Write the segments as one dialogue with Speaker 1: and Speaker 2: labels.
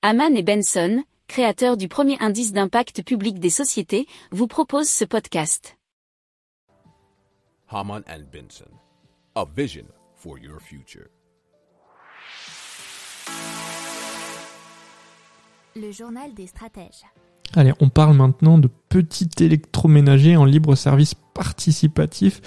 Speaker 1: Haman et Benson, créateurs du premier indice d'impact public des sociétés, vous proposent ce podcast.
Speaker 2: Haman and Benson, a vision for your future.
Speaker 3: Le journal des stratèges.
Speaker 4: Allez, on parle maintenant de petits électroménagers en libre service participatif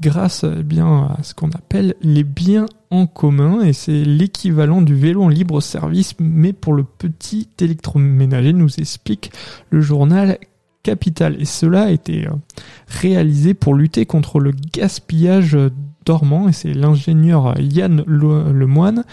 Speaker 4: grâce eh bien, à ce qu'on appelle les biens en commun. Et c'est l'équivalent du vélo en libre service mais pour le petit électroménager nous explique le journal Capital. Et cela a été euh, réalisé pour lutter contre le gaspillage dormant. Et c'est l'ingénieur Yann Lemoine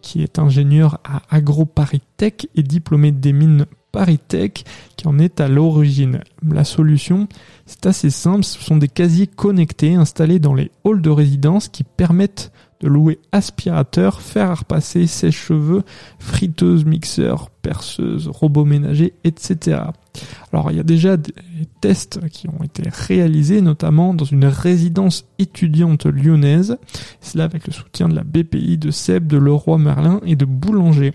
Speaker 4: qui est ingénieur à AgroParisTech et diplômé des mines ParisTech qui en est à l'origine. La solution, c'est assez simple, ce sont des casiers connectés installés dans les halls de résidence qui permettent de louer aspirateur, fer à repasser, sèche-cheveux, friteuse, mixeur, perceuse, robot ménager, etc. Alors il y a déjà des tests qui ont été réalisés, notamment dans une résidence étudiante lyonnaise, cela avec le soutien de la BPI, de Seb, de Leroy Merlin et de Boulanger.